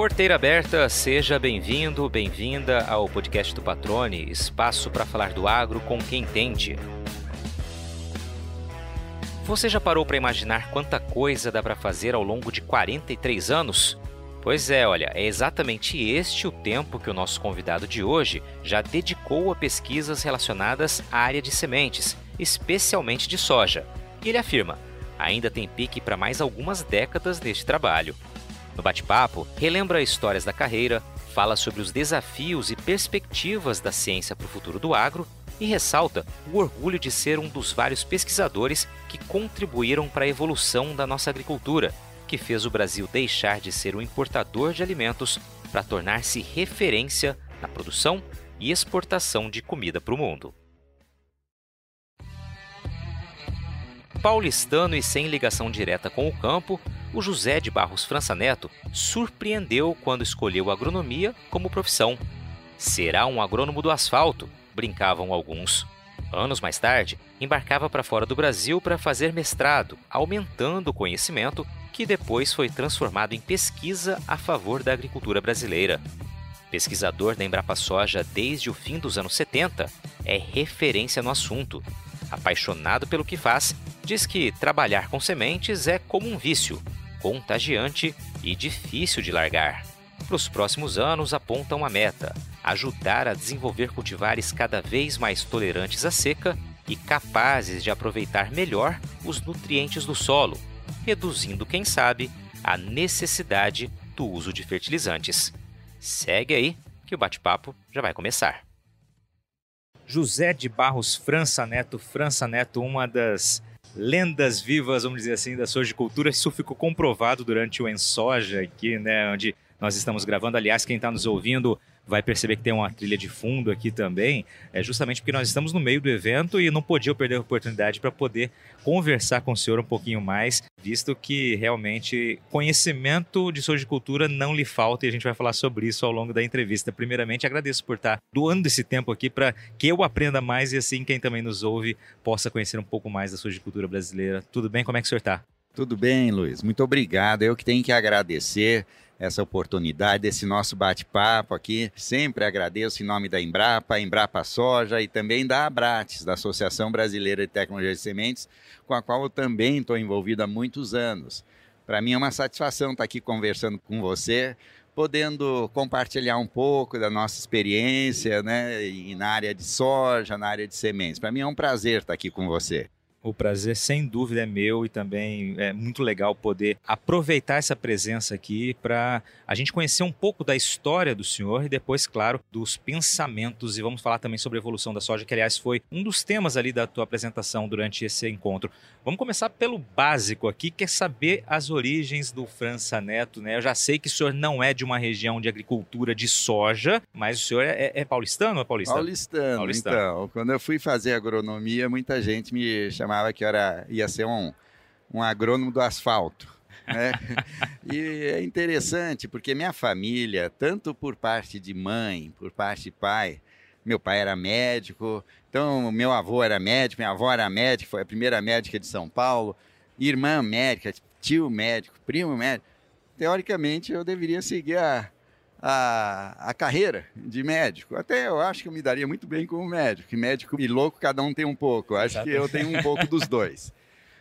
Porteira aberta, seja bem-vindo, bem-vinda ao podcast do Patrone, espaço para falar do agro com quem entende. Você já parou para imaginar quanta coisa dá para fazer ao longo de 43 anos? Pois é, olha, é exatamente este o tempo que o nosso convidado de hoje já dedicou a pesquisas relacionadas à área de sementes, especialmente de soja. E ele afirma: ainda tem pique para mais algumas décadas neste trabalho. No bate-papo, relembra histórias da carreira, fala sobre os desafios e perspectivas da ciência para o futuro do agro e ressalta o orgulho de ser um dos vários pesquisadores que contribuíram para a evolução da nossa agricultura, que fez o Brasil deixar de ser um importador de alimentos para tornar-se referência na produção e exportação de comida para o mundo. Paulistano e sem ligação direta com o campo, o José de Barros França Neto surpreendeu quando escolheu agronomia como profissão. Será um agrônomo do asfalto, brincavam alguns. Anos mais tarde, embarcava para fora do Brasil para fazer mestrado, aumentando o conhecimento que depois foi transformado em pesquisa a favor da agricultura brasileira. Pesquisador da Embrapa Soja desde o fim dos anos 70, é referência no assunto apaixonado pelo que faz, diz que trabalhar com sementes é como um vício, contagiante e difícil de largar. Para os próximos anos, aponta uma meta: ajudar a desenvolver cultivares cada vez mais tolerantes à seca e capazes de aproveitar melhor os nutrientes do solo, reduzindo, quem sabe, a necessidade do uso de fertilizantes. Segue aí que o bate-papo já vai começar. José de Barros França Neto. França Neto, uma das lendas vivas, vamos dizer assim, da sojicultura. Isso ficou comprovado durante o Ensoja aqui, né, onde nós estamos gravando. Aliás, quem está nos ouvindo vai perceber que tem uma trilha de fundo aqui também, é justamente porque nós estamos no meio do evento e não podia perder a oportunidade para poder conversar com o senhor um pouquinho mais, visto que realmente conhecimento de sojicultura não lhe falta e a gente vai falar sobre isso ao longo da entrevista. Primeiramente, agradeço por estar doando esse tempo aqui para que eu aprenda mais e assim quem também nos ouve possa conhecer um pouco mais da sojicultura brasileira. Tudo bem? Como é que o senhor está? Tudo bem, Luiz. Muito obrigado. Eu que tenho que agradecer essa oportunidade, desse nosso bate-papo aqui. Sempre agradeço em nome da Embrapa, Embrapa Soja e também da Abrates, da Associação Brasileira de Tecnologia de Sementes, com a qual eu também estou envolvido há muitos anos. Para mim é uma satisfação estar aqui conversando com você, podendo compartilhar um pouco da nossa experiência né, na área de soja, na área de sementes. Para mim é um prazer estar aqui com você. O prazer, sem dúvida, é meu e também é muito legal poder aproveitar essa presença aqui para a gente conhecer um pouco da história do senhor e depois, claro, dos pensamentos. E vamos falar também sobre a evolução da soja, que, aliás, foi um dos temas ali da tua apresentação durante esse encontro. Vamos começar pelo básico aqui, que é saber as origens do França Neto. Né? Eu já sei que o senhor não é de uma região de agricultura de soja, mas o senhor é, é paulistano ou é paulistano? Paulistano. Paulistano. Então, quando eu fui fazer agronomia, muita gente me chamava chamava que era, ia ser um, um agrônomo do asfalto. Né? e é interessante porque minha família, tanto por parte de mãe, por parte de pai, meu pai era médico, então meu avô era médico, minha avó era médica, foi a primeira médica de São Paulo, irmã médica, tio médico, primo médico. Teoricamente eu deveria seguir a, a, a carreira de médico. Até eu acho que eu me daria muito bem como médico. Que médico e louco, cada um tem um pouco. Acho Exato. que eu tenho um pouco dos dois.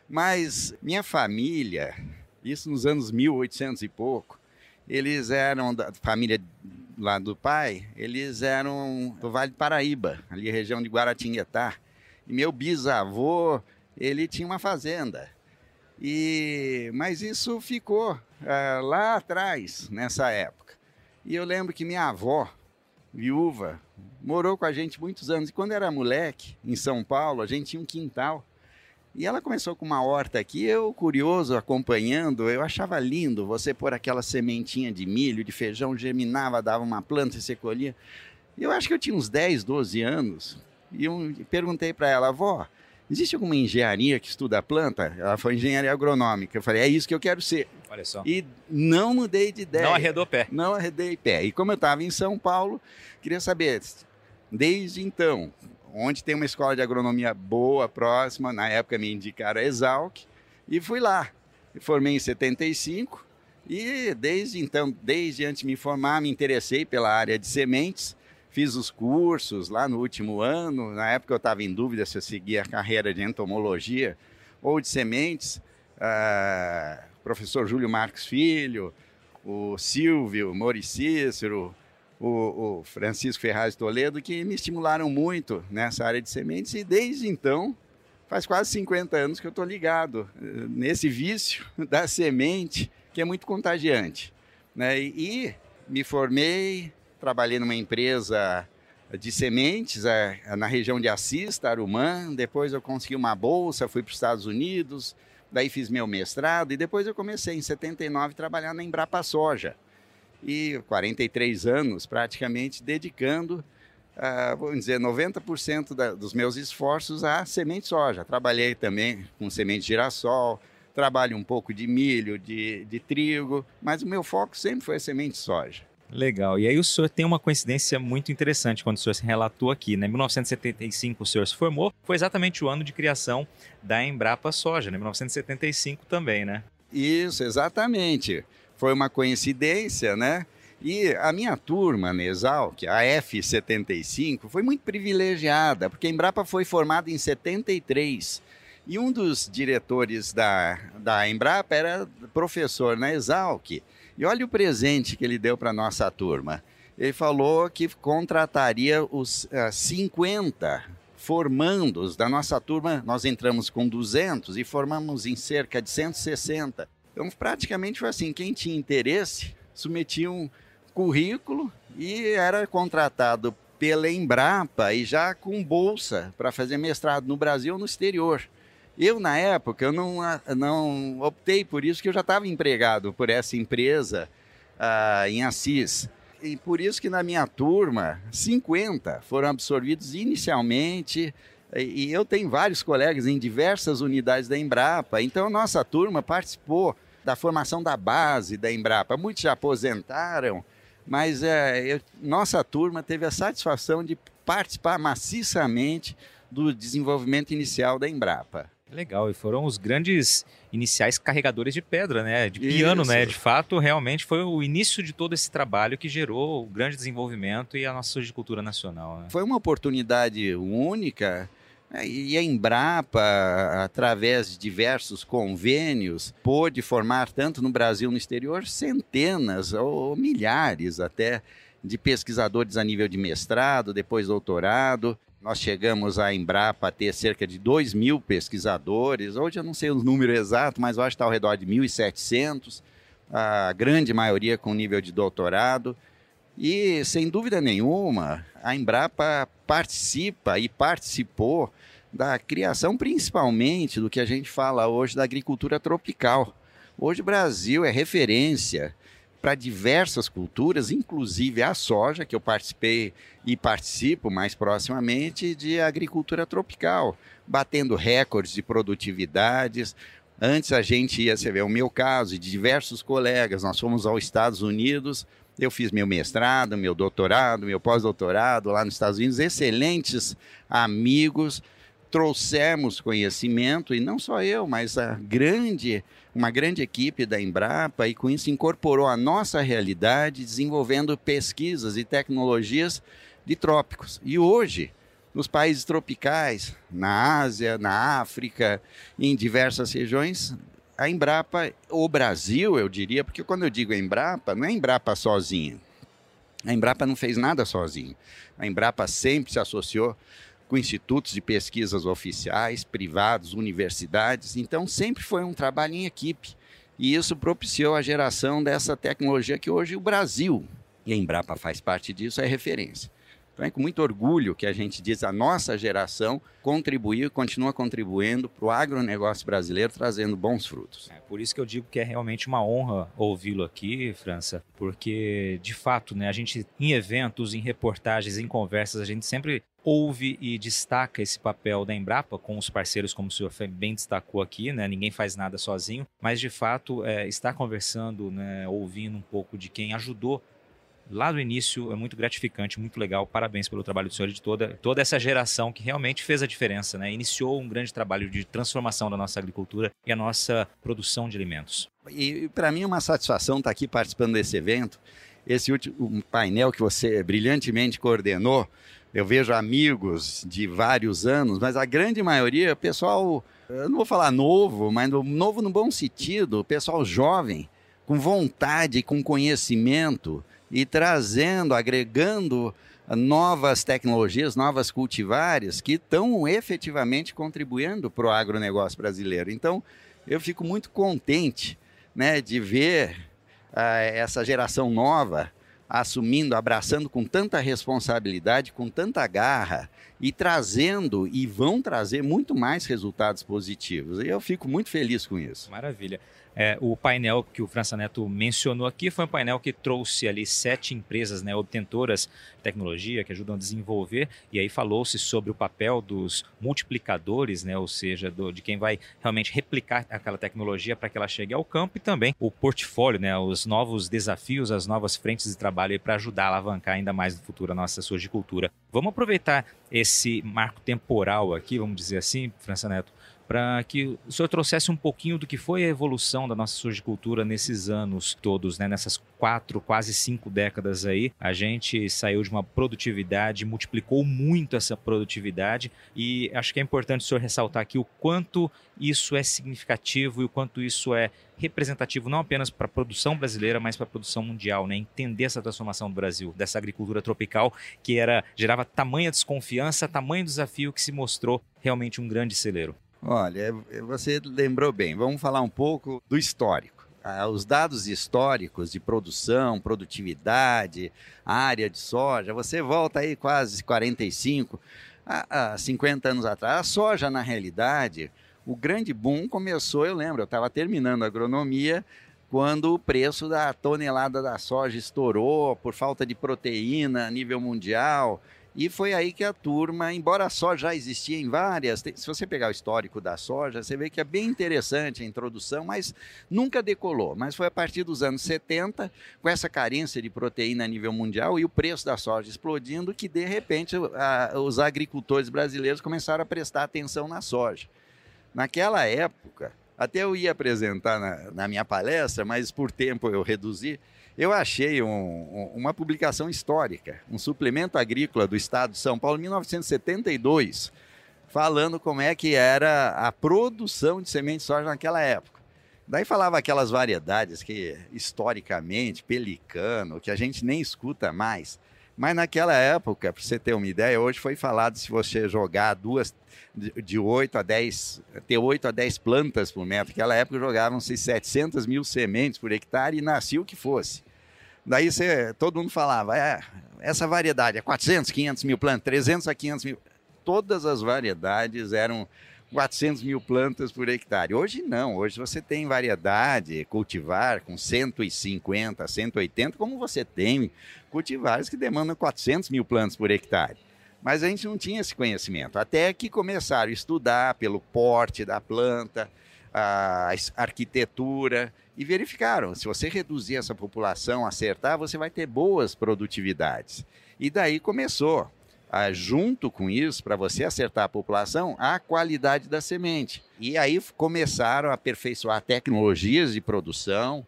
Mas minha família, isso nos anos 1800 e pouco, eles eram da família lá do pai, eles eram do Vale do Paraíba, ali região de Guaratinguetá. E meu bisavô, ele tinha uma fazenda. E mas isso ficou uh, lá atrás, nessa época. E eu lembro que minha avó, viúva, morou com a gente muitos anos. E quando era moleque, em São Paulo, a gente tinha um quintal. E ela começou com uma horta aqui, eu curioso, acompanhando, eu achava lindo você pôr aquela sementinha de milho, de feijão, germinava, dava uma planta e você colhia. Eu acho que eu tinha uns 10, 12 anos, e eu perguntei para ela, avó, Existe alguma engenharia que estuda a planta? Ela foi engenharia agronômica. Eu falei, é isso que eu quero ser. Olha só. E não mudei de ideia. Não arredou pé. Não arredei pé. E como eu estava em São Paulo, queria saber, desde então, onde tem uma escola de agronomia boa, próxima, na época me indicaram a Exalc, e fui lá. formei em 75 E desde então, desde antes de me formar, me interessei pela área de sementes, fiz os cursos lá no último ano. Na época eu estava em dúvida se eu seguia a carreira de entomologia ou de sementes. Uh, professor Júlio Marques Filho, o Silvio, Mori Cícero, o, o Francisco Ferraz Toledo, que me estimularam muito nessa área de sementes e desde então faz quase 50 anos que eu estou ligado eh, nesse vício da semente, que é muito contagiante. Né? E, me formei, trabalhei numa empresa de sementes na região de Assis, Tarumã. Depois eu consegui uma bolsa, fui para os Estados Unidos, daí fiz meu mestrado e depois eu comecei em 79 a trabalhar na Embrapa Soja. E 43 anos praticamente dedicando uh, vamos dizer, 90% da, dos meus esforços a semente soja. Trabalhei também com semente de girassol, trabalho um pouco de milho, de, de trigo, mas o meu foco sempre foi a semente soja. Legal. E aí o senhor tem uma coincidência muito interessante quando o senhor se relatou aqui, né? Em 1975 o senhor se formou, foi exatamente o ano de criação da Embrapa Soja, né? 1975 também, né? Isso, exatamente. Foi uma coincidência, né? E a minha turma na Exalc, a F75, foi muito privilegiada, porque a Embrapa foi formada em 73. E um dos diretores da, da Embrapa era professor na Exalc. E olha o presente que ele deu para a nossa turma. Ele falou que contrataria os uh, eh, 50 formandos da nossa turma. Nós entramos com 200 e formamos em cerca de 160. Então, praticamente foi assim: quem tinha interesse submetia um, currículo e era contratado pela Embrapa e já com bolsa para fazer mestrado no Brasil ou no exterior. Eu, na época, eu não, não optei por isso, que eu já estava empregado por essa empresa uh, em Assis. E por isso que na minha turma, 50 foram absorvidos inicialmente, e eu tenho vários colegas em diversas unidades da Embrapa, então nossa turma participou da formação da base da Embrapa. Muitos já aposentaram, mas é, eu, nossa turma teve a satisfação de participar maciçamente do desenvolvimento inicial da Embrapa. Legal, e foram os grandes iniciais carregadores de pedra, né? De piano, Isso. né? De fato, realmente foi o início de todo esse trabalho que gerou o grande desenvolvimento e a nossa agricultura nacional. Né? Foi uma oportunidade única e a Embrapa, através de diversos convênios, pôde formar, tanto no Brasil no exterior, centenas ou milhares até de pesquisadores a nível de mestrado, depois doutorado. Nós chegamos à Embrapa a ter cerca de 2 mil pesquisadores. Hoje eu não sei o número exato, mas eu acho que está ao redor de 1.700, a grande maioria com nível de doutorado. E, sem dúvida nenhuma, a Embrapa participa e participou da criação, principalmente do que a gente fala hoje da agricultura tropical. Hoje o Brasil é referência para diversas culturas, inclusive a soja, que eu participei e participo mais proximamente de agricultura tropical, batendo recordes de produtividades. Antes a gente ia, você vê, o meu caso e de diversos colegas, nós fomos aos Estados Unidos eu fiz meu mestrado, meu doutorado, meu pós-doutorado lá nos Estados Unidos, excelentes amigos, trouxemos conhecimento e não só eu, mas a grande, uma grande equipe da Embrapa e com isso incorporou a nossa realidade, desenvolvendo pesquisas e tecnologias de trópicos. E hoje, nos países tropicais, na Ásia, na África, em diversas regiões, a Embrapa, o Brasil, eu diria, porque quando eu digo Embrapa, não é Embrapa sozinha. A Embrapa não fez nada sozinho. A Embrapa sempre se associou com institutos de pesquisas oficiais, privados, universidades. Então, sempre foi um trabalho em equipe. E isso propiciou a geração dessa tecnologia que hoje o Brasil, e a Embrapa faz parte disso, é referência. Então é com muito orgulho que a gente diz a nossa geração contribuiu e continua contribuindo para o agronegócio brasileiro, trazendo bons frutos. É por isso que eu digo que é realmente uma honra ouvi-lo aqui, França, porque de fato, né, a gente em eventos, em reportagens, em conversas, a gente sempre ouve e destaca esse papel da Embrapa com os parceiros, como o senhor bem destacou aqui, né? Ninguém faz nada sozinho, mas de fato é, estar conversando, né, ouvindo um pouco de quem ajudou lá do início é muito gratificante, muito legal. Parabéns pelo trabalho do senhor e de toda, toda essa geração que realmente fez a diferença, né? Iniciou um grande trabalho de transformação da nossa agricultura e a nossa produção de alimentos. E para mim é uma satisfação estar aqui participando desse evento. Esse último painel que você brilhantemente coordenou, eu vejo amigos de vários anos, mas a grande maioria, pessoal, eu não vou falar novo, mas novo no bom sentido, pessoal jovem, com vontade, com conhecimento e trazendo, agregando novas tecnologias, novas cultivares que estão efetivamente contribuindo para o agronegócio brasileiro. Então, eu fico muito contente né, de ver uh, essa geração nova assumindo, abraçando com tanta responsabilidade, com tanta garra e trazendo e vão trazer muito mais resultados positivos. E eu fico muito feliz com isso. Maravilha. É, o painel que o França Neto mencionou aqui foi um painel que trouxe ali sete empresas né, obtentoras de tecnologia que ajudam a desenvolver, e aí falou-se sobre o papel dos multiplicadores, né, ou seja, do, de quem vai realmente replicar aquela tecnologia para que ela chegue ao campo, e também o portfólio, né, os novos desafios, as novas frentes de trabalho para ajudar a alavancar ainda mais no futuro a nossa cultura. Vamos aproveitar esse marco temporal aqui, vamos dizer assim, França Neto, para que o senhor trouxesse um pouquinho do que foi a evolução da nossa surgicultura nesses anos todos, né? nessas quatro, quase cinco décadas aí. A gente saiu de uma produtividade, multiplicou muito essa produtividade e acho que é importante o senhor ressaltar aqui o quanto isso é significativo e o quanto isso é representativo não apenas para a produção brasileira, mas para a produção mundial, né? Entender essa transformação do Brasil, dessa agricultura tropical que era gerava tamanha desconfiança, tamanho desafio que se mostrou realmente um grande celeiro. Olha, é, você lembrou bem. Vamos falar um pouco do histórico. Ah, os dados históricos de produção, produtividade, área de soja, você volta aí quase 45, a, a 50 anos atrás. A soja, na realidade, o grande boom começou, eu lembro, eu estava terminando a agronomia quando o preço da tonelada da soja estourou por falta de proteína a nível mundial. E foi aí que a turma, embora a soja já existia em várias, se você pegar o histórico da soja, você vê que é bem interessante a introdução, mas nunca decolou. Mas foi a partir dos anos 70, com essa carência de proteína a nível mundial e o preço da soja explodindo, que de repente a, os agricultores brasileiros começaram a prestar atenção na soja. Naquela época, até eu ia apresentar na, na minha palestra, mas por tempo eu reduzi eu achei um, uma publicação histórica, um suplemento agrícola do Estado de São Paulo, 1972, falando como é que era a produção de semente de soja naquela época. Daí falava aquelas variedades que, historicamente, pelicano, que a gente nem escuta mais. Mas naquela época, para você ter uma ideia, hoje foi falado se você jogar duas, de 8 a 10, ter 8 a 10 plantas por metro. Naquela época jogavam-se 700 mil sementes por hectare e nascia o que fosse. Daí você, todo mundo falava, é, essa variedade é 400, 500 mil plantas, 300 a 500 mil. Todas as variedades eram 400 mil plantas por hectare. Hoje não, hoje você tem variedade, cultivar com 150, 180, como você tem cultivares que demandam 400 mil plantas por hectare. Mas a gente não tinha esse conhecimento, até que começaram a estudar pelo porte da planta, a arquitetura e verificaram, se você reduzir essa população, acertar, você vai ter boas produtividades. E daí começou, junto com isso, para você acertar a população, a qualidade da semente. E aí começaram a aperfeiçoar tecnologias de produção,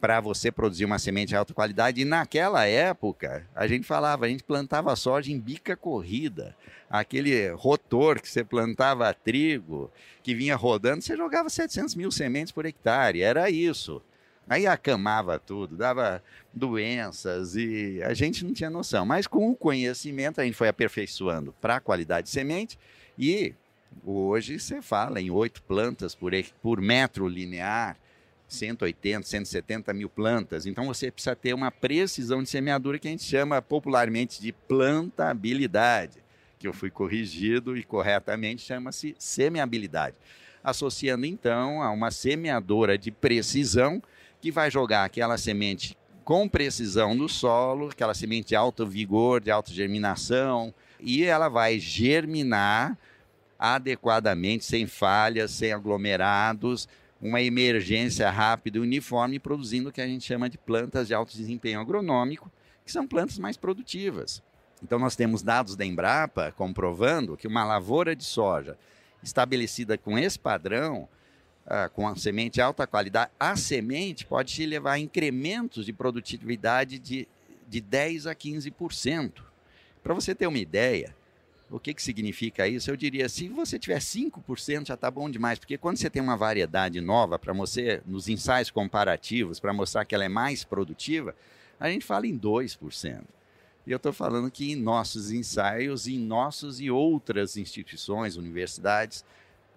para você produzir uma semente de alta qualidade. E naquela época, a gente falava, a gente plantava soja em bica corrida. Aquele rotor que você plantava trigo, que vinha rodando, você jogava 700 mil sementes por hectare. Era isso. Aí acamava tudo, dava doenças e a gente não tinha noção. Mas com o conhecimento, a gente foi aperfeiçoando para a qualidade de semente e hoje você fala em oito plantas por, por metro linear 180, 170 mil plantas. Então você precisa ter uma precisão de semeadura que a gente chama popularmente de plantabilidade, que eu fui corrigido e corretamente chama-se semeabilidade. Associando então a uma semeadora de precisão que vai jogar aquela semente com precisão no solo, aquela semente de alto vigor, de alta germinação, e ela vai germinar adequadamente, sem falhas, sem aglomerados, uma emergência rápida e uniforme, produzindo o que a gente chama de plantas de alto desempenho agronômico, que são plantas mais produtivas. Então, nós temos dados da Embrapa comprovando que uma lavoura de soja estabelecida com esse padrão, uh, com a semente de alta qualidade, a semente pode te levar a incrementos de produtividade de, de 10% a 15%. Para você ter uma ideia, o que, que significa isso? Eu diria, se você tiver 5%, já está bom demais, porque quando você tem uma variedade nova para você, nos ensaios comparativos, para mostrar que ela é mais produtiva, a gente fala em 2%. E eu estou falando que em nossos ensaios, em nossos e outras instituições, universidades,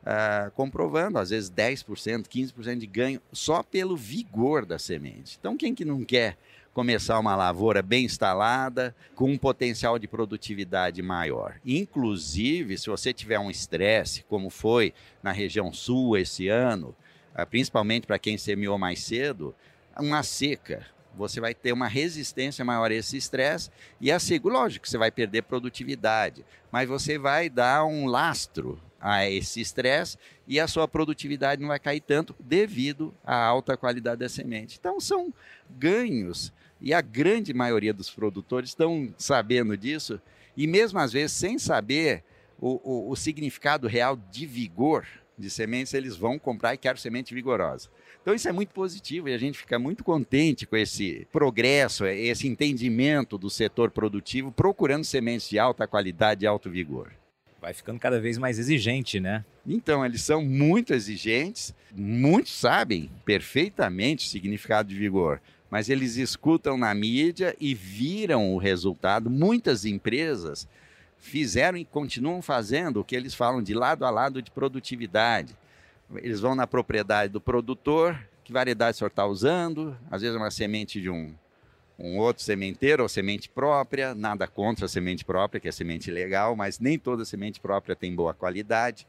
uh, comprovando, às vezes 10%, 15% de ganho, só pelo vigor da semente. Então, quem que não quer começar uma lavoura bem instalada, com um potencial de produtividade maior? Inclusive, se você tiver um estresse, como foi na região sul esse ano, uh, principalmente para quem semeou mais cedo, uma seca, você vai ter uma resistência maior a esse estresse e a seguro, lógico que você vai perder produtividade, mas você vai dar um lastro a esse estresse e a sua produtividade não vai cair tanto devido à alta qualidade da semente. Então são ganhos e a grande maioria dos produtores estão sabendo disso e mesmo às vezes sem saber o, o, o significado real de vigor de sementes, eles vão comprar e querem semente vigorosa. Então isso é muito positivo e a gente fica muito contente com esse progresso, esse entendimento do setor produtivo, procurando sementes de alta qualidade e alto vigor. Vai ficando cada vez mais exigente, né? Então, eles são muito exigentes, muitos sabem perfeitamente o significado de vigor, mas eles escutam na mídia e viram o resultado. Muitas empresas fizeram e continuam fazendo o que eles falam de lado a lado de produtividade eles vão na propriedade do produtor, que variedade o senhor está usando, às vezes é uma semente de um, um outro sementeiro ou semente própria, nada contra a semente própria, que é semente legal, mas nem toda semente própria tem boa qualidade.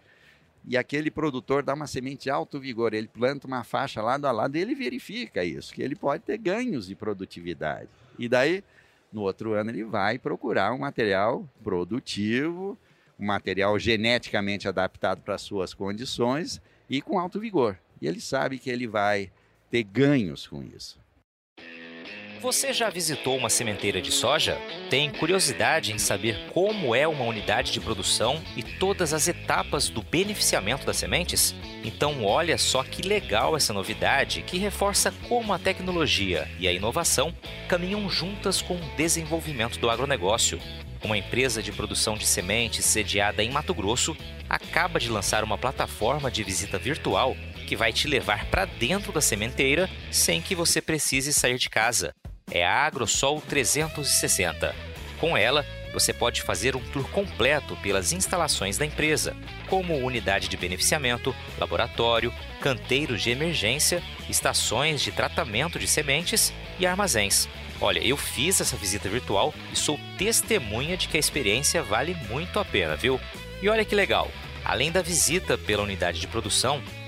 E aquele produtor dá uma semente de alto vigor, ele planta uma faixa lado a lado e ele verifica isso, que ele pode ter ganhos de produtividade. E daí, no outro ano, ele vai procurar um material produtivo, um material geneticamente adaptado para as suas condições e com alto vigor. E ele sabe que ele vai ter ganhos com isso. Você já visitou uma sementeira de soja? Tem curiosidade em saber como é uma unidade de produção e todas as etapas do beneficiamento das sementes? Então, olha só que legal essa novidade que reforça como a tecnologia e a inovação caminham juntas com o desenvolvimento do agronegócio. Uma empresa de produção de sementes sediada em Mato Grosso acaba de lançar uma plataforma de visita virtual que vai te levar para dentro da sementeira sem que você precise sair de casa. É a AgroSol 360. Com ela, você pode fazer um tour completo pelas instalações da empresa, como unidade de beneficiamento, laboratório, canteiros de emergência, estações de tratamento de sementes e armazéns. Olha, eu fiz essa visita virtual e sou testemunha de que a experiência vale muito a pena, viu? E olha que legal! Além da visita pela unidade de produção,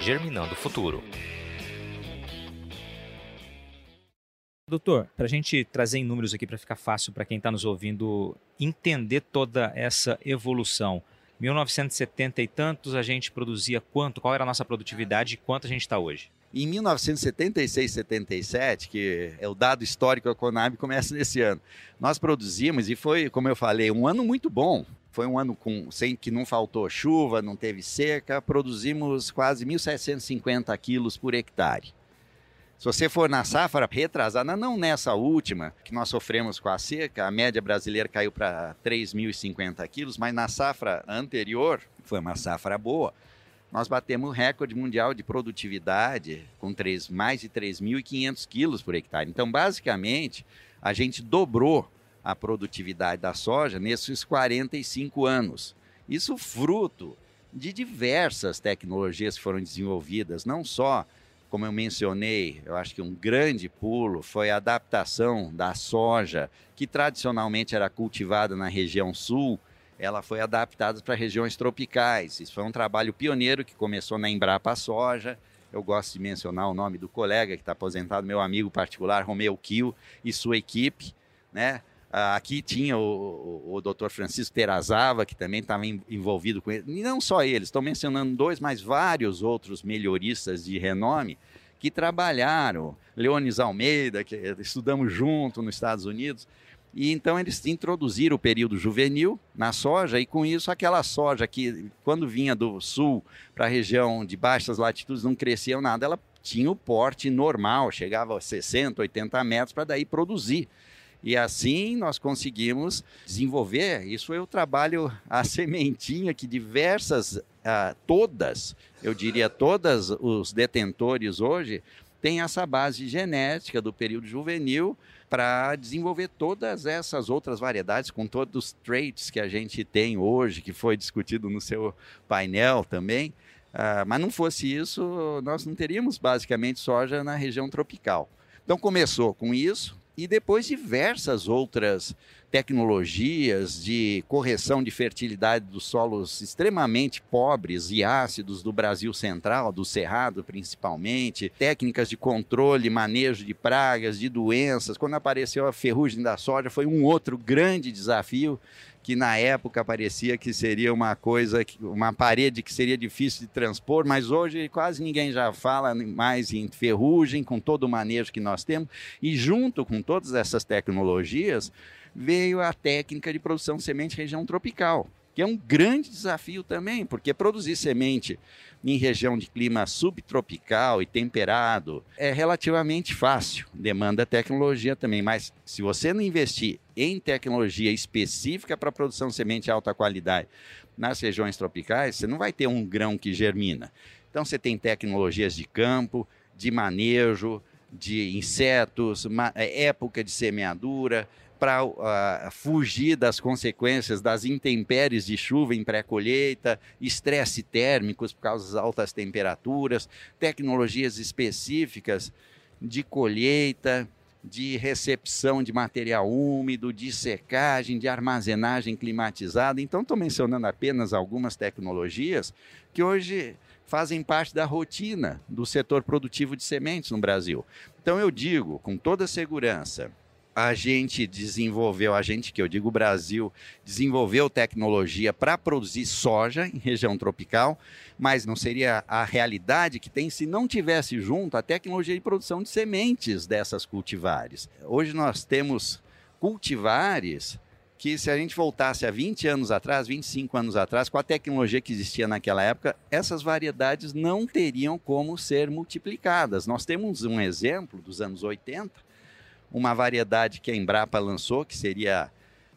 germinando o futuro. Doutor, para a gente trazer em números aqui para ficar fácil para quem está nos ouvindo entender toda essa evolução. 1970 e tantos a gente produzia quanto? Qual era a nossa produtividade e quanto a gente está hoje? Em 1976, 77, que é o dado histórico da Conab, começa nesse ano. Nós produzimos e foi, como eu falei, um ano muito bom. Foi um ano com, sem que não faltou chuva, não teve seca. Produzimos quase 1.750 quilos por hectare. Se você for na safra retrasada, não nessa última, que nós sofremos com a seca, a média brasileira caiu para 3.050 quilos, mas na safra anterior, foi uma safra boa, nós batemos o recorde mundial de produtividade com três, mais de 3.500 quilos por hectare. Então, basicamente, a gente dobrou a produtividade da soja nesses 45 anos. Isso fruto de diversas tecnologias que foram desenvolvidas, não só como eu mencionei, eu acho que um grande pulo foi a adaptação da soja, que tradicionalmente era cultivada na região sul, ela foi adaptada para regiões tropicais. Isso foi um trabalho pioneiro que começou na Embrapa Soja. Eu gosto de mencionar o nome do colega que está aposentado, meu amigo particular, Romeu Kio, e sua equipe. Né? Ah, aqui tinha o, o, o Dr. Francisco Terazava, que também estava envolvido com ele. E não só eles, estou mencionando dois, mas vários outros melhoristas de renome que trabalharam. Leones Almeida, que estudamos junto nos Estados Unidos. E então eles introduziram o período juvenil na soja, e com isso aquela soja que, quando vinha do sul para a região de baixas latitudes, não crescia nada, ela tinha o porte normal, chegava a 60, 80 metros para daí produzir. E assim nós conseguimos desenvolver. Isso o trabalho, a sementinha que diversas, uh, todas, eu diria todas os detentores hoje, têm essa base genética do período juvenil para desenvolver todas essas outras variedades, com todos os traits que a gente tem hoje, que foi discutido no seu painel também. Uh, mas não fosse isso, nós não teríamos basicamente soja na região tropical. Então começou com isso, e depois diversas outras tecnologias de correção de fertilidade dos solos extremamente pobres e ácidos do Brasil Central, do Cerrado principalmente, técnicas de controle manejo de pragas, de doenças. Quando apareceu a ferrugem da soja, foi um outro grande desafio que na época parecia que seria uma coisa, uma parede que seria difícil de transpor, mas hoje quase ninguém já fala mais em ferrugem, com todo o manejo que nós temos, e junto com todas essas tecnologias, veio a técnica de produção de semente região tropical, que é um grande desafio também, porque produzir semente em região de clima subtropical e temperado é relativamente fácil, demanda tecnologia também, mas se você não investir em tecnologia específica para produção de semente de alta qualidade nas regiões tropicais, você não vai ter um grão que germina. Então você tem tecnologias de campo, de manejo, de insetos, época de semeadura, para uh, fugir das consequências das intempéries de chuva em pré-colheita, estresse térmicos por causa das altas temperaturas, tecnologias específicas de colheita, de recepção de material úmido, de secagem, de armazenagem climatizada. Então, estou mencionando apenas algumas tecnologias que hoje fazem parte da rotina do setor produtivo de sementes no Brasil. Então, eu digo com toda segurança a gente desenvolveu, a gente que eu digo Brasil, desenvolveu tecnologia para produzir soja em região tropical, mas não seria a realidade que tem se não tivesse junto a tecnologia de produção de sementes dessas cultivares. Hoje nós temos cultivares que se a gente voltasse a 20 anos atrás, 25 anos atrás, com a tecnologia que existia naquela época, essas variedades não teriam como ser multiplicadas. Nós temos um exemplo dos anos 80, uma variedade que a Embrapa lançou, que seria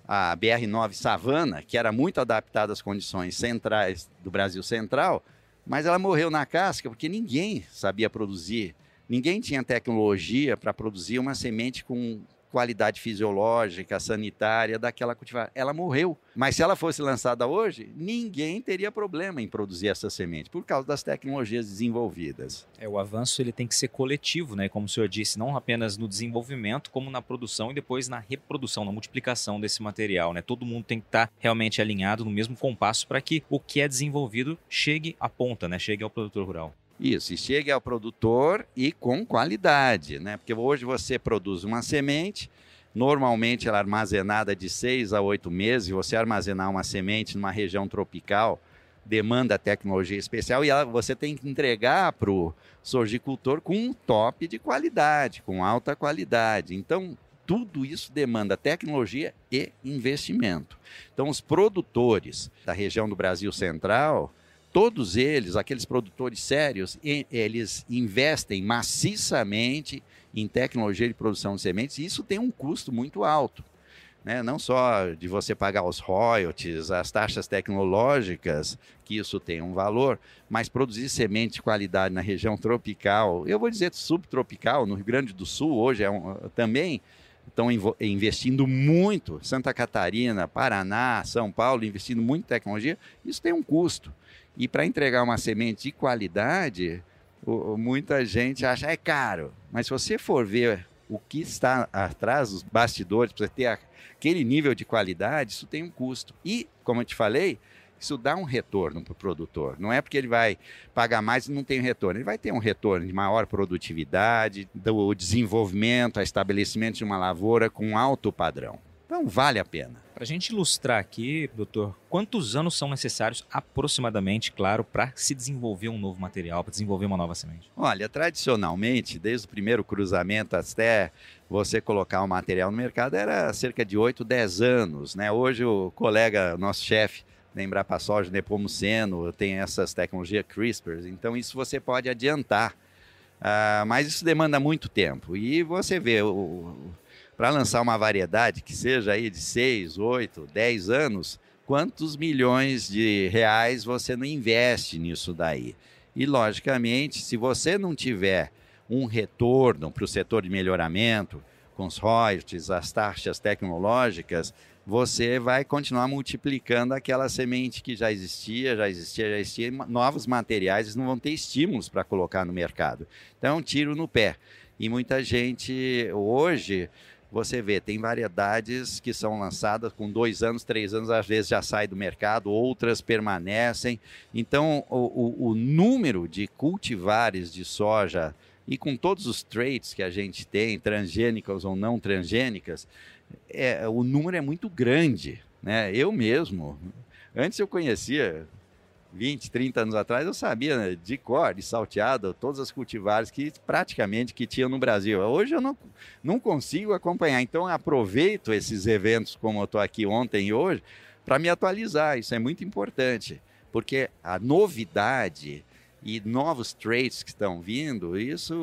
a BR9 Savana, que era muito adaptada às condições centrais do Brasil Central, mas ela morreu na casca porque ninguém sabia produzir, ninguém tinha tecnologia para produzir uma semente com qualidade fisiológica, sanitária daquela cultivar. Ela morreu. Mas se ela fosse lançada hoje, ninguém teria problema em produzir essa semente, por causa das tecnologias desenvolvidas. É, o avanço ele tem que ser coletivo, né? Como o senhor disse, não apenas no desenvolvimento, como na produção e depois na reprodução, na multiplicação desse material, né? Todo mundo tem que estar tá realmente alinhado no mesmo compasso para que o que é desenvolvido chegue à ponta, né? Chegue ao produtor rural. Isso, e chegue ao produtor e com qualidade, né? Porque hoje você produz uma semente, normalmente ela é armazenada de seis a oito meses, você armazenar uma semente numa região tropical demanda tecnologia especial e ela, você tem que entregar para o sorgicultor com um top de qualidade, com alta qualidade. Então, tudo isso demanda tecnologia e investimento. Então, os produtores da região do Brasil Central, todos eles, aqueles produtores sérios, eles investem maciçamente em tecnologia de produção de sementes e isso tem um custo muito alto. Né? Não só de você pagar os royalties, as taxas tecnológicas, que isso tem um valor, mas produzir semente de qualidade na região tropical, eu vou dizer subtropical, no Rio Grande do Sul hoje é um, também estão investindo muito, Santa Catarina, Paraná, São Paulo, investindo muito em tecnologia, isso tem um custo. E para entregar uma semente de qualidade, muita gente acha é caro, mas se você for ver o que está atrás dos bastidores para ter aquele nível de qualidade, isso tem um custo. E, como eu te falei, isso dá um retorno para o produtor. Não é porque ele vai pagar mais e não tem retorno. Ele vai ter um retorno de maior produtividade, do desenvolvimento, a estabelecimento de uma lavoura com alto padrão. Então, vale a pena. Para a gente ilustrar aqui, doutor, quantos anos são necessários aproximadamente, claro, para se desenvolver um novo material, para desenvolver uma nova semente? Olha, tradicionalmente, desde o primeiro cruzamento até você colocar o material no mercado, era cerca de 8, 10 anos. Né? Hoje, o colega, nosso chefe, lembrar para soja Nepomuceno, tem essas tecnologias CRISPR, então isso você pode adiantar. Uh, mas isso demanda muito tempo. E você vê, para lançar uma variedade que seja aí de 6, 8, 10 anos, quantos milhões de reais você não investe nisso daí? E, logicamente, se você não tiver um retorno para o setor de melhoramento, com os royalties, as taxas tecnológicas, você vai continuar multiplicando aquela semente que já existia, já existia, já existia, novos materiais não vão ter estímulos para colocar no mercado. Então é um tiro no pé. E muita gente hoje você vê, tem variedades que são lançadas com dois anos, três anos, às vezes já sai do mercado, outras permanecem. Então, o, o, o número de cultivares de soja e com todos os traits que a gente tem, transgênicas ou não transgênicas, é, o número é muito grande. Né? Eu mesmo, antes eu conhecia 20, 30 anos atrás, eu sabia né, de cor, de salteado, todas as cultivares que praticamente que tinham no Brasil. Hoje eu não, não consigo acompanhar. Então aproveito esses eventos como eu estou aqui ontem e hoje para me atualizar. Isso é muito importante, porque a novidade e novos traits que estão vindo, isso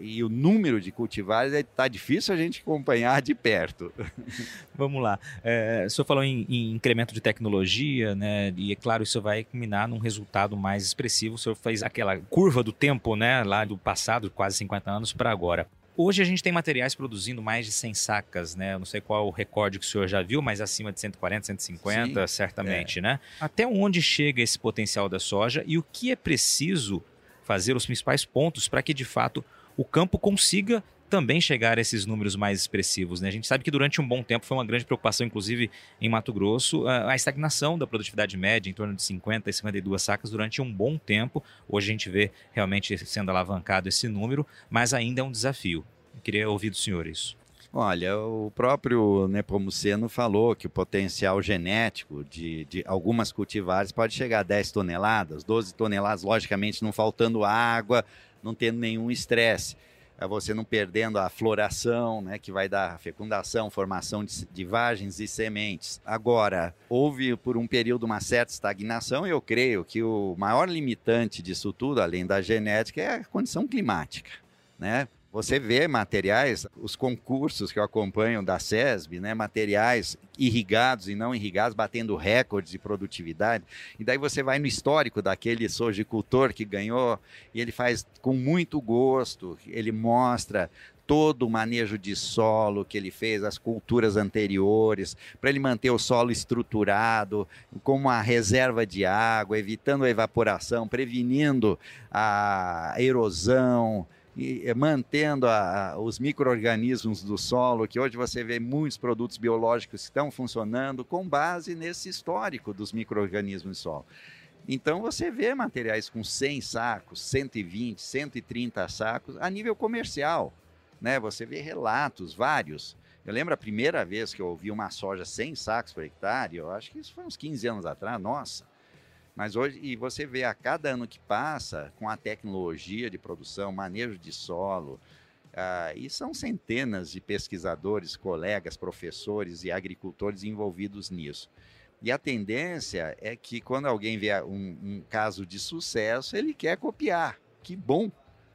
e o número de cultivares está difícil a gente acompanhar de perto. Vamos lá. É, o senhor falou em, em, incremento de tecnologia, né? E é claro, isso vai culminar num resultado mais expressivo. O senhor fez aquela curva do tempo, né? Lá do passado, quase 50 anos, para agora. Hoje a gente tem materiais produzindo mais de 100 sacas, né? Eu não sei qual o recorde que o senhor já viu, mas acima de 140, 150, Sim, certamente, é. né? Até onde chega esse potencial da soja e o que é preciso fazer os principais pontos para que de fato o campo consiga também chegar a esses números mais expressivos. Né? A gente sabe que durante um bom tempo foi uma grande preocupação, inclusive em Mato Grosso, a estagnação da produtividade média em torno de 50 e 52 sacas durante um bom tempo. Hoje a gente vê realmente sendo alavancado esse número, mas ainda é um desafio. Eu queria ouvir do senhor isso. Olha, o próprio Nepomuceno falou que o potencial genético de, de, algumas cultivares pode chegar a 10 toneladas, 12 toneladas, logicamente não faltando água, não tendo nenhum estresse você não perdendo a floração, né, que vai dar fecundação, formação de, de vagens e sementes. Agora, houve por um período uma certa estagnação e eu creio que o maior limitante disso tudo, além da genética, é a condição climática. Né? Você vê materiais, os concursos que eu acompanho da SESB, né, materiais irrigados e não irrigados, batendo recordes de produtividade. E daí você vai no histórico daquele sojicultor que ganhou, e ele faz com muito gosto, ele mostra todo o manejo de solo que ele fez, as culturas anteriores, para ele manter o solo estruturado, como a reserva de água, evitando a evaporação, prevenindo a erosão, e mantendo a, a, os micro-organismos do solo, que hoje você vê muitos produtos biológicos que estão funcionando com base nesse histórico dos micro-organismos do solo. Então você vê materiais com 100 sacos, 120, 130 sacos a nível comercial. Né? Você vê relatos, vários. Eu lembro a primeira vez que eu ouvi uma soja 100 sacos por hectare, eu acho que isso foi uns 15 anos atrás, nossa. Mas hoje, e você vê a cada ano que passa, com a tecnologia de produção, manejo de solo, ah, e são centenas de pesquisadores, colegas, professores e agricultores envolvidos nisso. E a tendência é que quando alguém vê um, um caso de sucesso, ele quer copiar. Que bom!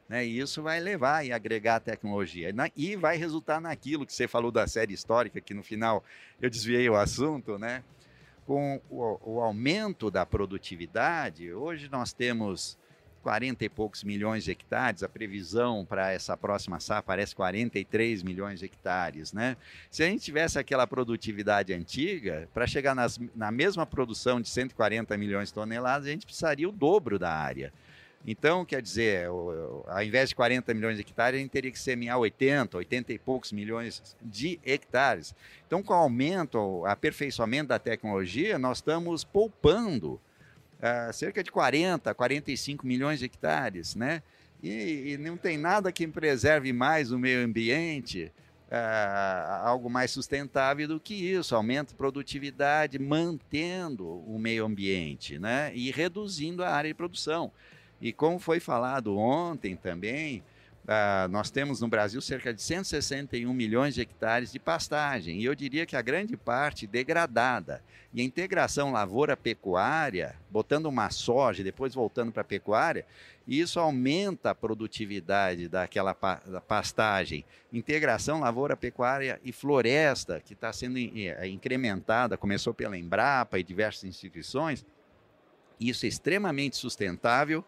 Né? E isso vai levar e agregar tecnologia. E vai resultar naquilo que você falou da série histórica, que no final eu desviei o assunto, né? Com o, o aumento da produtividade, hoje nós temos 40 e poucos milhões de hectares, a previsão para essa próxima safra parece 43 milhões de hectares, né? Se a gente tivesse aquela produtividade antiga, para chegar nas, na mesma produção de 140 milhões de toneladas, a gente precisaria o dobro da área. Então, quer dizer, ao invés de 40 milhões de hectares, a gente teria que semear 80, 80 e poucos milhões de hectares. Então, com o aumento, o aperfeiçoamento da tecnologia, nós estamos poupando uh, cerca de 40, 45 milhões de hectares, né? E, e não tem nada que preserve mais o meio ambiente, uh, algo mais sustentável do que isso, aumenta a produtividade, mantendo o meio ambiente, né? E reduzindo a área de produção. E como foi falado ontem também, Uh, nós temos no Brasil cerca de 161 milhões de hectares de pastagem, e eu diria que a grande parte degradada. E a integração lavoura-pecuária, botando uma soja e depois voltando para a pecuária, isso aumenta a produtividade daquela pa da pastagem. Integração lavoura-pecuária e floresta, que está sendo incrementada, começou pela Embrapa e diversas instituições, isso é extremamente sustentável.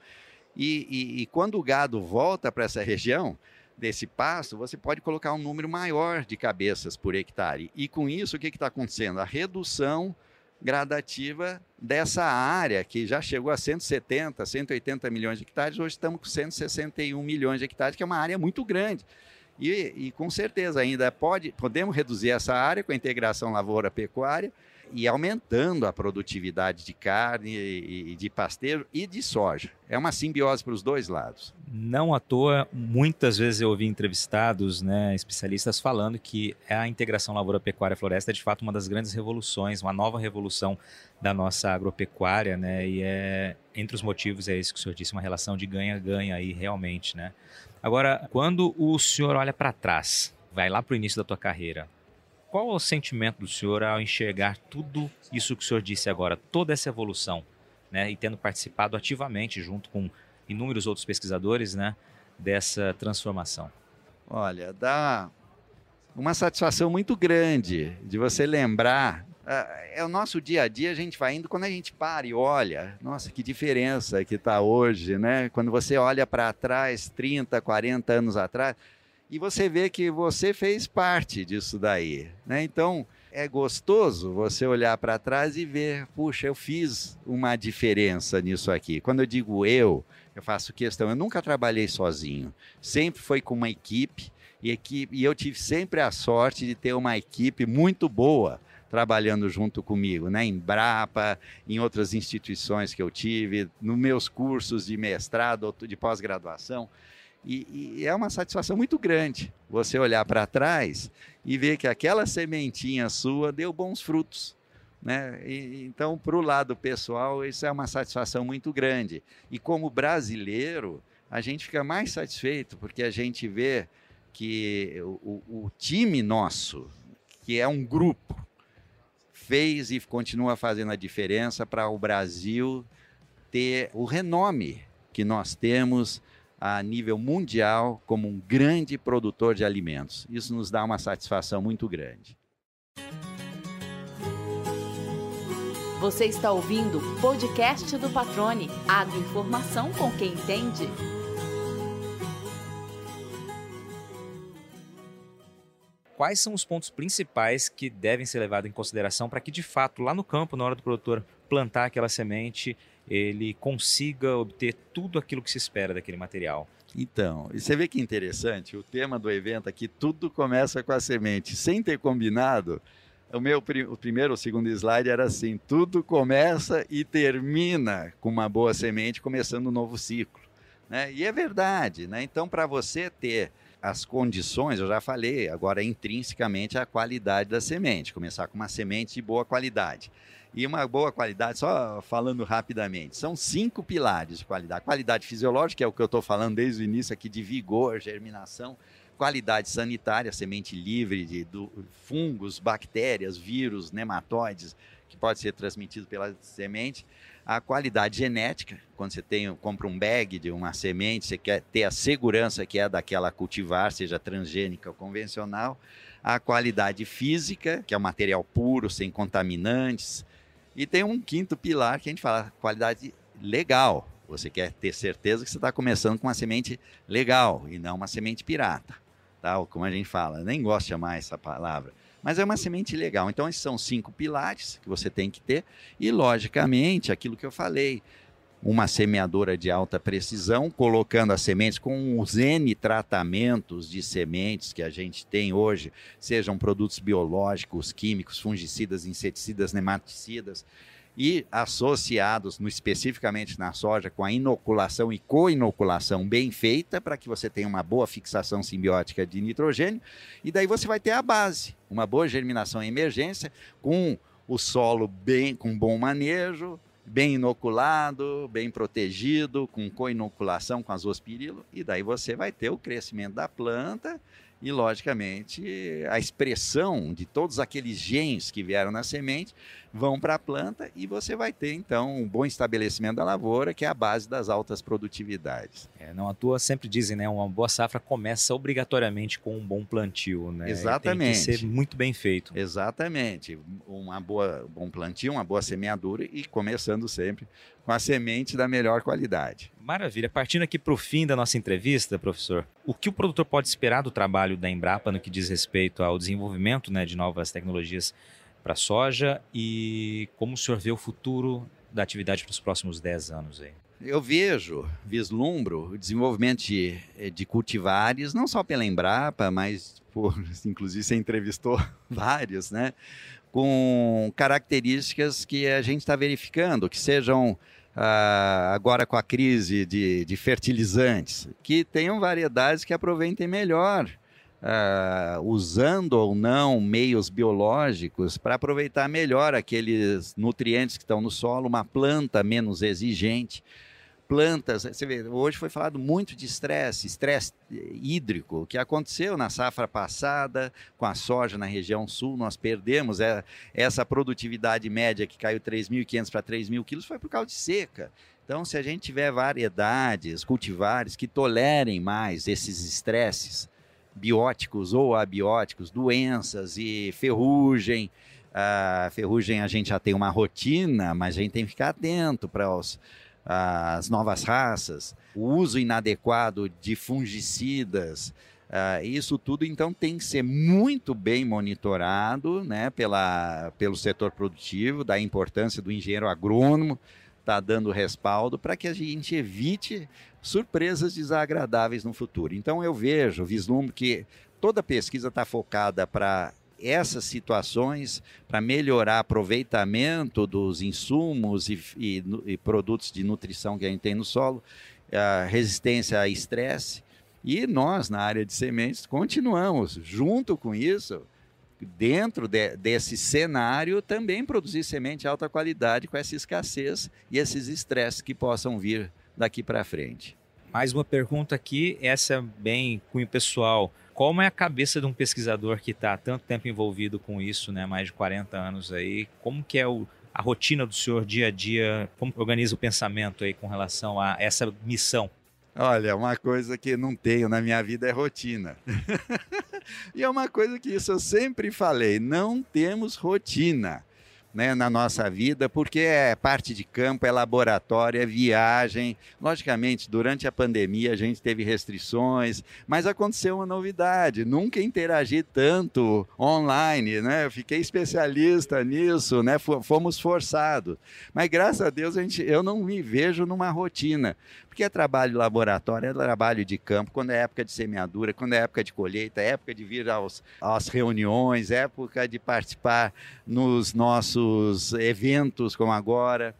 E, e, e quando o gado volta para essa região, desse pasto, você pode colocar um número maior de cabeças por hectare. E com isso, o que está acontecendo? A redução gradativa dessa área, que já chegou a 170, 180 milhões de hectares, hoje estamos com 161 milhões de hectares, que é uma área muito grande. E, e com certeza ainda pode, podemos reduzir essa área com a integração lavoura-pecuária, e aumentando a produtividade de carne e, de pasteiro e de soja. É uma simbiose para os dois lados. Não à toa, muitas vezes eu ouvi entrevistados, né, especialistas falando que a integração lavoura-pecuária-floresta é de fato uma das grandes revoluções, uma nova revolução da nossa agropecuária, né, e é entre os motivos é isso que o senhor disse, uma relação de ganha-ganha aí realmente, né. Agora, quando o senhor olha para trás, vai lá para o início da tua carreira, qual é o sentimento do senhor ao enxergar tudo isso que o senhor disse agora, toda essa evolução, né, e tendo participado ativamente junto com inúmeros outros pesquisadores, né, dessa transformação? Olha, dá uma satisfação muito grande de você lembrar. É, é o nosso dia a dia, a gente vai indo, quando a gente para e olha, nossa, que diferença que está hoje, né? Quando você olha para trás, 30, 40 anos atrás, e você vê que você fez parte disso daí. Né? Então, é gostoso você olhar para trás e ver, puxa, eu fiz uma diferença nisso aqui. Quando eu digo eu, eu faço questão, eu nunca trabalhei sozinho, sempre foi com uma equipe e, equipe, e eu tive sempre a sorte de ter uma equipe muito boa trabalhando junto comigo, né? Em Brapa, em outras instituições que eu tive, nos meus cursos de mestrado, de pós-graduação. E, e, é uma satisfação muito grande você olhar para trás e ver que aquela sementinha sua deu bons frutos. Né? E, então, para o lado pessoal, isso é uma satisfação muito grande. E como brasileiro, a gente fica mais satisfeito porque a gente vê que o, o time nosso, que é um grupo, fez e continua fazendo a diferença para o Brasil ter o renome que nós temos a nível mundial como um grande produtor de alimentos. Isso nos dá uma satisfação muito grande. Você está ouvindo o podcast do Patrone. Agroinformação com quem entende. Quais são os pontos principais que devem ser levados em consideração para que, de fato, lá no campo, na hora do produtor plantar aquela semente, ele consiga obter tudo aquilo que se espera daquele material. Então, você vê que interessante, o tema do evento aqui, tudo começa com a semente. Sem ter combinado, o meu o primeiro ou segundo slide era assim: tudo começa e termina com uma boa semente, começando um novo ciclo. Né? E é verdade, né? Então, para você ter as condições, eu já falei, agora intrinsecamente a qualidade da semente, começar com uma semente de boa qualidade. E uma boa qualidade, só falando rapidamente, são cinco pilares de qualidade. Qualidade fisiológica, é o que eu estou falando desde o início aqui, de vigor, germinação. Qualidade sanitária, semente livre de do, fungos, bactérias, vírus, nematóides, que pode ser transmitido pela semente. A qualidade genética, quando você tem, compra um bag de uma semente, você quer ter a segurança que é daquela cultivar, seja transgênica ou convencional. A qualidade física, que é o material puro, sem contaminantes, e tem um quinto pilar que a gente fala, qualidade legal. Você quer ter certeza que você está começando com uma semente legal e não uma semente pirata. Tá? Como a gente fala, nem gosto de chamar essa palavra. Mas é uma semente legal. Então, esses são cinco pilares que você tem que ter. E, logicamente, aquilo que eu falei, uma semeadora de alta precisão, colocando as sementes com os N tratamentos de sementes que a gente tem hoje, sejam produtos biológicos, químicos, fungicidas, inseticidas, nematicidas, e associados no, especificamente na soja com a inoculação e co-inoculação bem feita para que você tenha uma boa fixação simbiótica de nitrogênio e daí você vai ter a base, uma boa germinação em emergência com o solo bem com bom manejo, bem inoculado, bem protegido, com co-inoculação com azospirilo, e daí você vai ter o crescimento da planta e, logicamente, a expressão de todos aqueles genes que vieram na semente vão para a planta e você vai ter, então, um bom estabelecimento da lavoura, que é a base das altas produtividades. É, não à toa sempre dizem, né? Uma boa safra começa obrigatoriamente com um bom plantio, né? Exatamente. Tem que ser muito bem feito. Exatamente. Uma boa, um bom plantio, uma boa semeadura e começando sempre com a semente da melhor qualidade. Maravilha. Partindo aqui para o fim da nossa entrevista, professor, o que o produtor pode esperar do trabalho da Embrapa no que diz respeito ao desenvolvimento né, de novas tecnologias para a soja e como o senhor vê o futuro da atividade para os próximos 10 anos aí? Eu vejo, vislumbro o desenvolvimento de, de cultivares, não só pela Embrapa, mas por, inclusive você entrevistou vários, né? Com características que a gente está verificando, que sejam ah, agora com a crise de, de fertilizantes, que tenham variedades que aproveitem melhor Uh, usando ou não meios biológicos para aproveitar melhor aqueles nutrientes que estão no solo, uma planta menos exigente. Plantas, você vê, hoje foi falado muito de estresse, estresse hídrico, que aconteceu na safra passada com a soja na região sul, nós perdemos é, essa produtividade média que caiu 3.500 para 3.000 quilos foi por causa de seca. Então, se a gente tiver variedades, cultivares que tolerem mais esses estresses, bióticos ou abióticos, doenças e ferrugem. A ferrugem a gente já tem uma rotina, mas a gente tem que ficar atento para as novas raças, o uso inadequado de fungicidas. Uh, isso tudo, então, tem que ser muito bem monitorado né, pela, pelo setor produtivo, da importância do engenheiro agrônomo estar tá dando respaldo para que a gente evite surpresas desagradáveis no futuro. Então eu vejo, vislumbro que toda pesquisa está focada para essas situações, para melhorar aproveitamento dos insumos e, e, e, produtos de nutrição que a gente tem no solo, a resistência a estresse. E nós, na área de sementes, continuamos, junto com isso, dentro de, desse cenário, também produzir semente de alta qualidade com essa escassez e esses estresses que possam vir daqui para frente. Mais uma pergunta aqui, essa é bem cunho pessoal. Como é a cabeça de um pesquisador que está tanto tempo envolvido com isso, né, mais de 40 anos aí? Como que é o, a rotina do senhor dia a dia? Como organiza o pensamento aí com relação a essa missão? Olha, uma coisa que não tenho na minha vida é rotina. e é uma coisa que isso eu sempre falei, não temos rotina né, na nossa vida, porque é parte de campo, é laboratório, é viagem. Logicamente, durante a pandemia a gente teve restrições, mas aconteceu uma novidade. Nunca interagi tanto online, né? Eu fiquei especialista nisso, né? Fomos forçados. Mas graças a Deus a gente, eu não me vejo numa rotina. Porque é trabalho laboratório, é trabalho de campo, quando é época de semeadura, quando é época de colheita, é época de vir aos, às reuniões, é época de participar nos nossos eventos, como agora,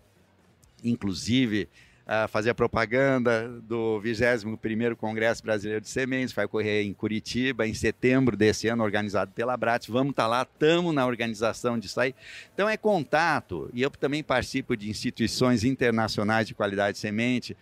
inclusive uh, fazer a propaganda do 21º Congresso Brasileiro de Sementes, vai ocorrer em Curitiba, em setembro desse ano, organizado pela Brat. Vamos estar tá lá, estamos na organização disso aí. Então é contato, e eu também participo de instituições internacionais de qualidade de semente,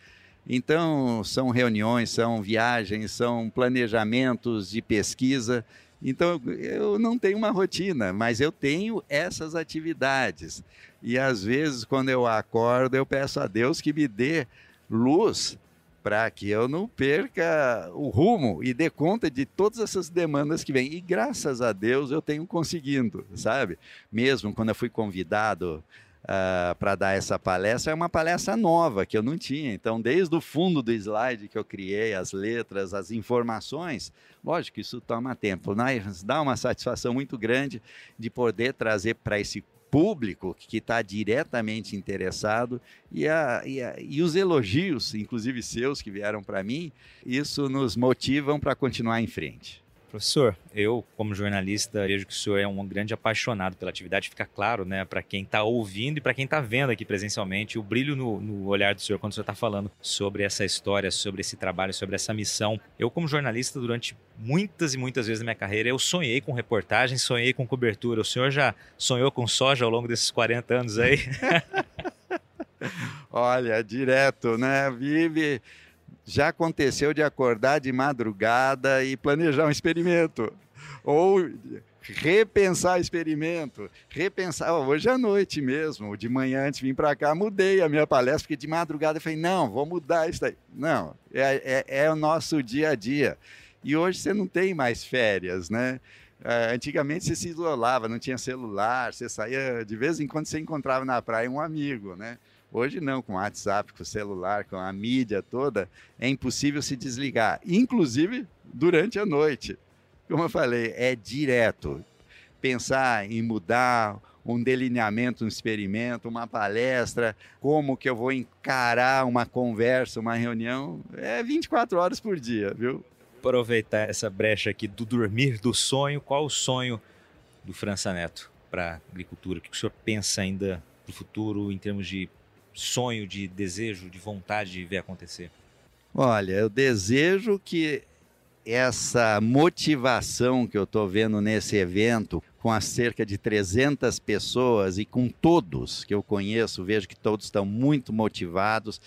então, são reuniões, são viagens, são planejamentos de pesquisa. Então, eu não tenho uma rotina, mas eu tenho essas atividades. E às vezes, quando eu acordo, eu peço a Deus que me dê luz para que eu não perca o rumo e dê conta de todas essas demandas que vêm. E graças a Deus eu tenho conseguindo, sabe? Mesmo quando eu fui convidado uh, ah, para dar essa palestra, é uma palestra nova que eu não tinha. Então, desde o fundo do slide que eu criei, as letras, as informações, lógico que isso toma tempo, mas dá uma satisfação muito grande de poder trazer para esse público que está diretamente interessado e, a, e, a, e, os elogios, inclusive seus, que vieram para mim, isso nos motivam para continuar em frente. Professor, eu, como jornalista, vejo que o senhor é um grande apaixonado pela atividade. Fica claro, né, para quem está ouvindo e para quem está vendo aqui presencialmente, o brilho no, no olhar do senhor quando o senhor está falando sobre essa história, sobre esse trabalho, sobre essa missão. Eu, como jornalista, durante muitas e muitas vezes na minha carreira, eu sonhei com reportagem, sonhei com cobertura. O senhor já sonhou com soja ao longo desses 40 anos aí? Olha, direto, né? Vive já aconteceu de acordar de madrugada e planejar um experimento. Ou repensar experimento, repensar, oh, hoje à noite mesmo, de manhã antes de vir para cá, mudei a minha palestra, porque de madrugada eu falei, não, vou mudar isso aí. Não, é, é, é o nosso dia a dia. E hoje você não tem mais férias, né? É, antigamente você se isolava, não tinha celular, você saía, de vez em quando você encontrava na praia um amigo, né? Hoje não, com o WhatsApp, com o celular, com a mídia toda, é impossível se desligar, inclusive durante a noite. Como eu falei, é direto. Pensar em mudar um delineamento, um experimento, uma palestra, como que eu vou encarar uma conversa, uma reunião, é 24 horas por dia, viu? Aproveitar essa brecha aqui do dormir, do sonho, qual o sonho do França Neto para a agricultura? O que o senhor pensa ainda do futuro em termos de sonho, de desejo, de vontade de ver acontecer? Olha, eu desejo que essa motivação que eu estou vendo nesse evento, com as cerca de 300 pessoas e com todos que eu conheço, vejo que todos estão muito motivados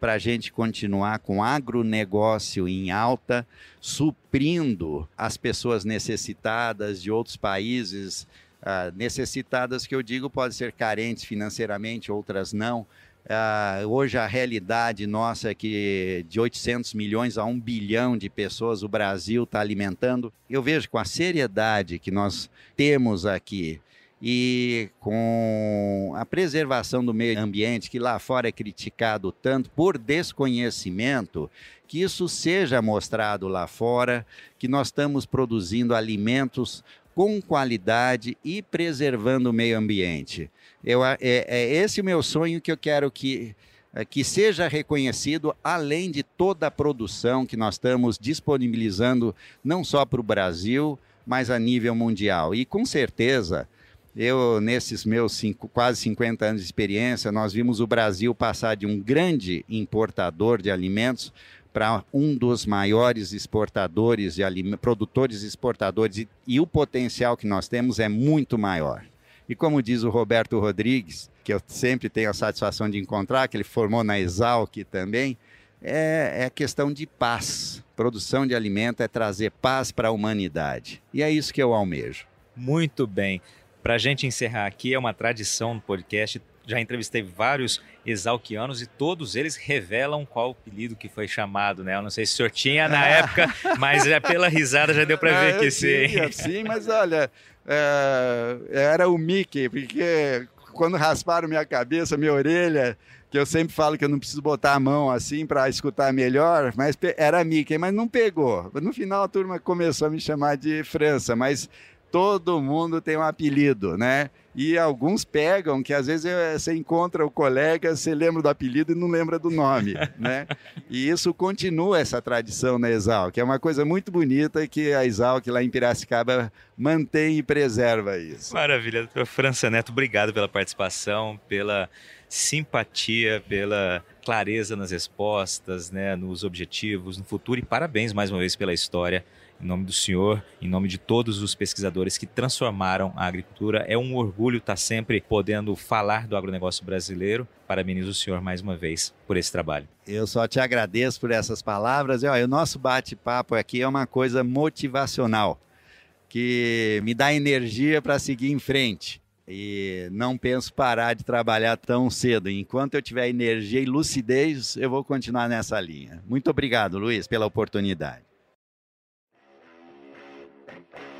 para a gente continuar com agronegócio em alta, suprindo as pessoas necessitadas de outros países, uh, necessitadas que eu digo pode ser carentes financeiramente, outras não, Uh, hoje a realidade nossa é que de 800 milhões a 1 bilhão de pessoas o Brasil está alimentando. Eu vejo com a seriedade que nós temos aqui e com a preservação do meio ambiente, que lá fora é criticado tanto por desconhecimento, que isso seja mostrado lá fora, que nós estamos produzindo alimentos com qualidade e preservando o meio ambiente. Eu, é, é esse o meu sonho que eu quero que, é, que seja reconhecido, além de toda a produção que nós estamos disponibilizando, não só para o Brasil, mas a nível mundial. E com certeza, eu, nesses meus cinco, quase 50 anos de experiência, nós vimos o Brasil passar de um grande importador de alimentos para um dos maiores exportadores de alimentos, produtores exportadores, e, e o potencial que nós temos é muito maior. E como diz o Roberto Rodrigues, que eu sempre tenho a satisfação de encontrar, que ele formou na Exalc também, é, é questão de paz. Produção de alimento é trazer paz para a humanidade. E é isso que eu almejo. Muito bem. Para a gente encerrar aqui, é uma tradição no podcast já entrevistei vários exalquianos e todos eles revelam qual o apelido que foi chamado, né? Eu não sei se o senhor tinha na época, mas já pela risada já deu para ver é, que sim. Sim, mas olha, é, era o Mickey, porque quando rasparam minha cabeça, minha orelha, que eu sempre falo que eu não preciso botar a mão assim para escutar melhor, mas era Mickey, mas não pegou. No final a turma começou a me chamar de França, mas todo mundo tem um apelido, né? E alguns pegam que às vezes eh, você encontra o colega, você lembra do apelido e não lembra do nome, né? E isso continua essa tradição na Exal, que é uma coisa muito bonita que a Exal, que lá em Piracicaba, mantém e preserva isso. Maravilha. França Neto, obrigado pela participação, pela simpatia, pela clareza nas respostas, né, nos objetivos, no futuro e parabéns mais uma vez pela história em nome do senhor, em nome de todos os pesquisadores que transformaram a agricultura. É um orgulho estar sempre podendo falar do agronegócio brasileiro. Parabenizo o senhor mais uma vez por esse trabalho. Eu só te agradeço por essas palavras. E, ó, o nosso bate-papo aqui é uma coisa motivacional, que me dá energia para seguir em frente. E não penso parar de trabalhar tão cedo. Enquanto eu tiver energia e lucidez, eu vou continuar nessa linha. Muito obrigado, Luiz, pela oportunidade.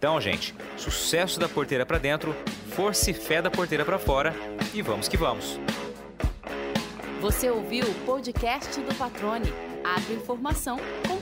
Então, gente, sucesso da porteira para dentro, força e fé da porteira para fora e vamos que vamos. Você ouviu o podcast do Patrone. Agroinformação com